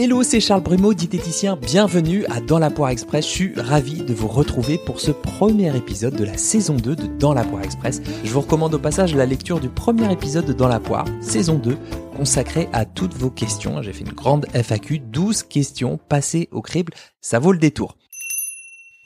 Hello, c'est Charles Brumeau, diététicien. Bienvenue à Dans la Poire Express. Je suis ravi de vous retrouver pour ce premier épisode de la saison 2 de Dans la Poire Express. Je vous recommande au passage la lecture du premier épisode de Dans la Poire, saison 2, consacré à toutes vos questions. J'ai fait une grande FAQ, 12 questions passées au crible. Ça vaut le détour.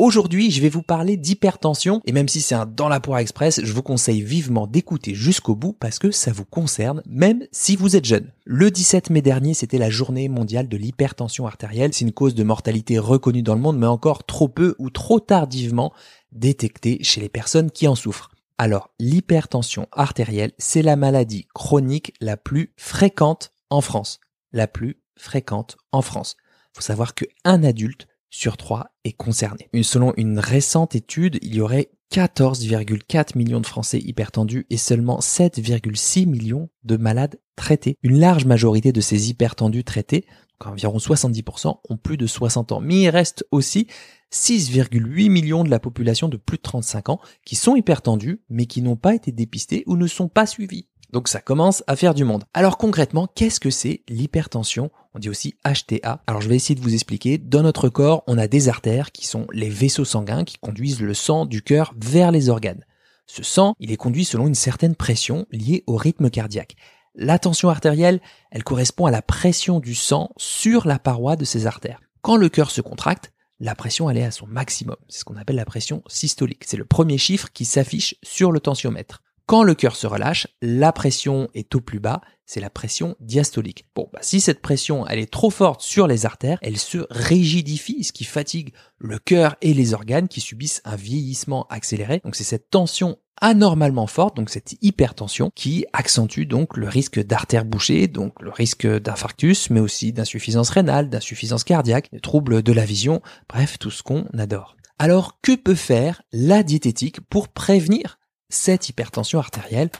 Aujourd'hui, je vais vous parler d'hypertension et même si c'est un dans la poire express, je vous conseille vivement d'écouter jusqu'au bout parce que ça vous concerne même si vous êtes jeune. Le 17 mai dernier, c'était la journée mondiale de l'hypertension artérielle. C'est une cause de mortalité reconnue dans le monde mais encore trop peu ou trop tardivement détectée chez les personnes qui en souffrent. Alors, l'hypertension artérielle, c'est la maladie chronique la plus fréquente en France. La plus fréquente en France. Faut savoir qu'un adulte sur 3 est concerné. Selon une récente étude, il y aurait 14,4 millions de Français hypertendus et seulement 7,6 millions de malades traités. Une large majorité de ces hypertendus traités, environ 70%, ont plus de 60 ans. Mais il reste aussi 6,8 millions de la population de plus de 35 ans qui sont hypertendus mais qui n'ont pas été dépistés ou ne sont pas suivis. Donc ça commence à faire du monde. Alors concrètement, qu'est-ce que c'est l'hypertension? On dit aussi HTA. Alors je vais essayer de vous expliquer. Dans notre corps, on a des artères qui sont les vaisseaux sanguins qui conduisent le sang du cœur vers les organes. Ce sang, il est conduit selon une certaine pression liée au rythme cardiaque. La tension artérielle, elle correspond à la pression du sang sur la paroi de ces artères. Quand le cœur se contracte, la pression elle est à son maximum. C'est ce qu'on appelle la pression systolique. C'est le premier chiffre qui s'affiche sur le tensiomètre. Quand le cœur se relâche, la pression est au plus bas, c'est la pression diastolique. Bon, bah, si cette pression elle est trop forte sur les artères, elle se rigidifie, ce qui fatigue le cœur et les organes qui subissent un vieillissement accéléré. Donc c'est cette tension anormalement forte, donc cette hypertension, qui accentue donc le risque d'artère bouchée, donc le risque d'infarctus, mais aussi d'insuffisance rénale, d'insuffisance cardiaque, de troubles de la vision, bref, tout ce qu'on adore. Alors, que peut faire la diététique pour prévenir cette hypertension artérielle.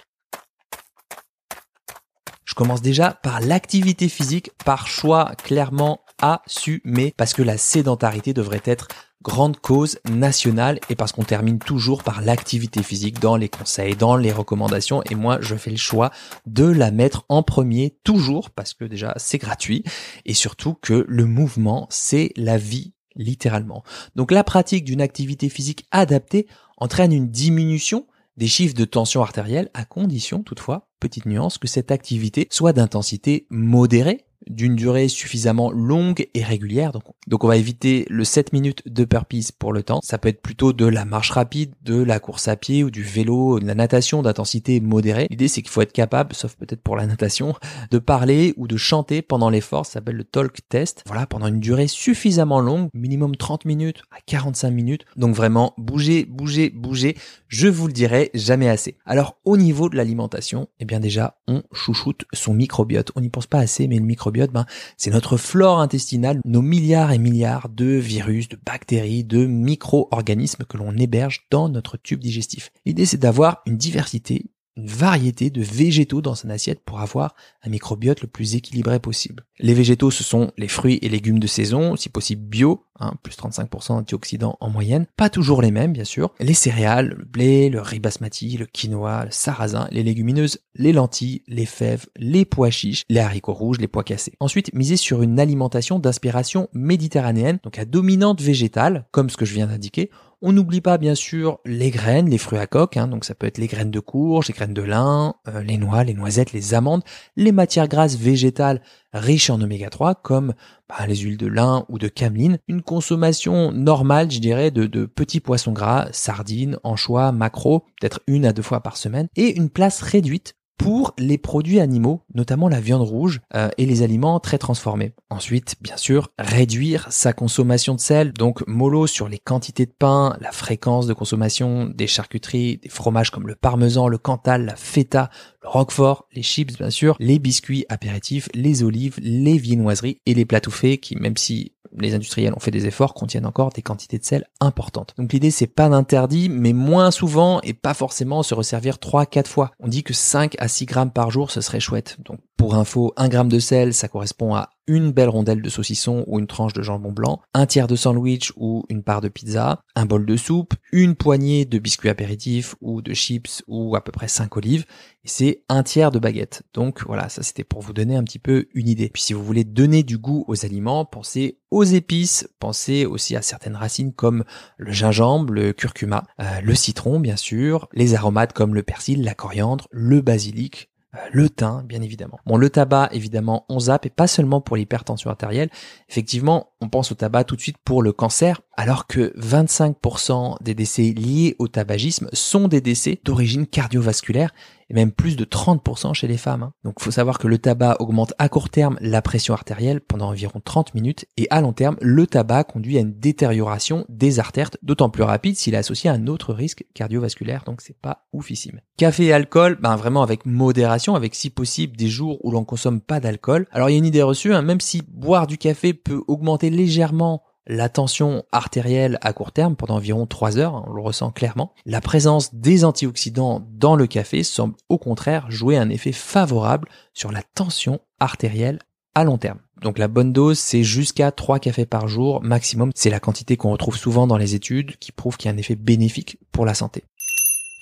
Je commence déjà par l'activité physique, par choix clairement assumé, parce que la sédentarité devrait être grande cause nationale et parce qu'on termine toujours par l'activité physique dans les conseils, dans les recommandations et moi je fais le choix de la mettre en premier toujours parce que déjà c'est gratuit et surtout que le mouvement c'est la vie littéralement. Donc la pratique d'une activité physique adaptée entraîne une diminution des chiffres de tension artérielle à condition toutefois, petite nuance, que cette activité soit d'intensité modérée d'une durée suffisamment longue et régulière. Donc, donc on va éviter le 7 minutes de purpose pour le temps. Ça peut être plutôt de la marche rapide, de la course à pied ou du vélo, de la natation d'intensité modérée. L'idée c'est qu'il faut être capable, sauf peut-être pour la natation, de parler ou de chanter pendant l'effort. Ça s'appelle le talk test. Voilà, pendant une durée suffisamment longue, minimum 30 minutes à 45 minutes. Donc vraiment, bouger, bouger, bouger. Je vous le dirai jamais assez. Alors au niveau de l'alimentation, eh bien déjà, on chouchoute son microbiote. On n'y pense pas assez, mais le microbiote ben, c'est notre flore intestinale, nos milliards et milliards de virus, de bactéries, de micro-organismes que l'on héberge dans notre tube digestif. L'idée c'est d'avoir une diversité une variété de végétaux dans son assiette pour avoir un microbiote le plus équilibré possible. Les végétaux, ce sont les fruits et légumes de saison, si possible bio, hein, plus 35% d'antioxydants en moyenne. Pas toujours les mêmes, bien sûr. Les céréales, le blé, le riz basmati, le quinoa, le sarrasin, les légumineuses, les lentilles, les fèves, les pois chiches, les haricots rouges, les pois cassés. Ensuite, miser sur une alimentation d'inspiration méditerranéenne, donc à dominante végétale, comme ce que je viens d'indiquer, on n'oublie pas bien sûr les graines, les fruits à coque, hein, donc ça peut être les graines de courge, les graines de lin, euh, les noix, les noisettes, les amandes, les matières grasses végétales riches en oméga 3 comme bah, les huiles de lin ou de cameline, une consommation normale, je dirais, de, de petits poissons gras, sardines, anchois, maquereaux, peut-être une à deux fois par semaine, et une place réduite pour les produits animaux, notamment la viande rouge euh, et les aliments très transformés. Ensuite, bien sûr, réduire sa consommation de sel, donc mollo sur les quantités de pain, la fréquence de consommation des charcuteries, des fromages comme le parmesan, le cantal, la feta, le roquefort, les chips bien sûr, les biscuits apéritifs, les olives, les viennoiseries et les plats qui, même si les industriels ont fait des efforts, contiennent encore des quantités de sel importantes. Donc l'idée c'est pas d'interdit, mais moins souvent et pas forcément se resservir 3-4 fois. On dit que 5 à 6 grammes par jour ce serait chouette. Donc Pour info, un gramme de sel, ça correspond à une belle rondelle de saucisson ou une tranche de jambon blanc, un tiers de sandwich ou une part de pizza, un bol de soupe, une poignée de biscuits apéritifs ou de chips ou à peu près 5 olives, et c'est un tiers de baguette. Donc voilà, ça c'était pour vous donner un petit peu une idée. Puis si vous voulez donner du goût aux aliments, pensez aux épices, pensez aussi à certaines racines comme le gingembre, le curcuma, euh, le citron bien sûr, les aromates comme le persil, la coriandre, le basilic, le thym, bien évidemment. Bon, le tabac, évidemment, on zappe, et pas seulement pour l'hypertension artérielle. Effectivement, on pense au tabac tout de suite pour le cancer, alors que 25% des décès liés au tabagisme sont des décès d'origine cardiovasculaire, même plus de 30% chez les femmes. Hein. Donc il faut savoir que le tabac augmente à court terme la pression artérielle pendant environ 30 minutes, et à long terme, le tabac conduit à une détérioration des artères, d'autant plus rapide s'il est associé à un autre risque cardiovasculaire, donc c'est pas oufissime. Café et alcool, ben vraiment avec modération, avec si possible des jours où l'on consomme pas d'alcool. Alors il y a une idée reçue, hein, même si boire du café peut augmenter légèrement la tension artérielle à court terme pendant environ 3 heures, hein, on le ressent clairement. La présence des antioxydants dans le café semble au contraire jouer un effet favorable sur la tension artérielle à long terme. Donc la bonne dose, c'est jusqu'à 3 cafés par jour maximum. C'est la quantité qu'on retrouve souvent dans les études qui prouve qu'il y a un effet bénéfique pour la santé.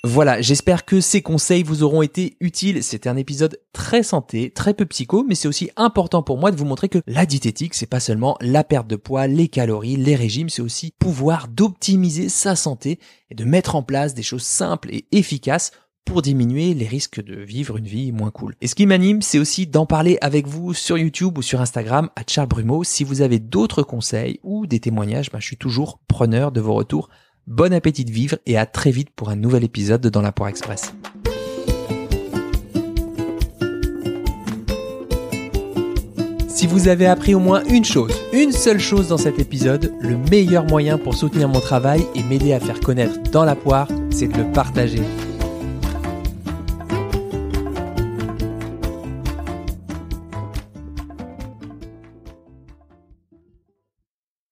Voilà, j'espère que ces conseils vous auront été utiles. C'était un épisode très santé, très peu psycho, mais c'est aussi important pour moi de vous montrer que la diététique, c'est pas seulement la perte de poids, les calories, les régimes, c'est aussi pouvoir d'optimiser sa santé et de mettre en place des choses simples et efficaces pour diminuer les risques de vivre une vie moins cool. Et ce qui m'anime, c'est aussi d'en parler avec vous sur YouTube ou sur Instagram à Charles Brumeau. Si vous avez d'autres conseils ou des témoignages, ben, je suis toujours preneur de vos retours Bon appétit de vivre et à très vite pour un nouvel épisode de Dans la Poire Express. Si vous avez appris au moins une chose, une seule chose dans cet épisode, le meilleur moyen pour soutenir mon travail et m'aider à faire connaître dans la poire, c'est de le partager.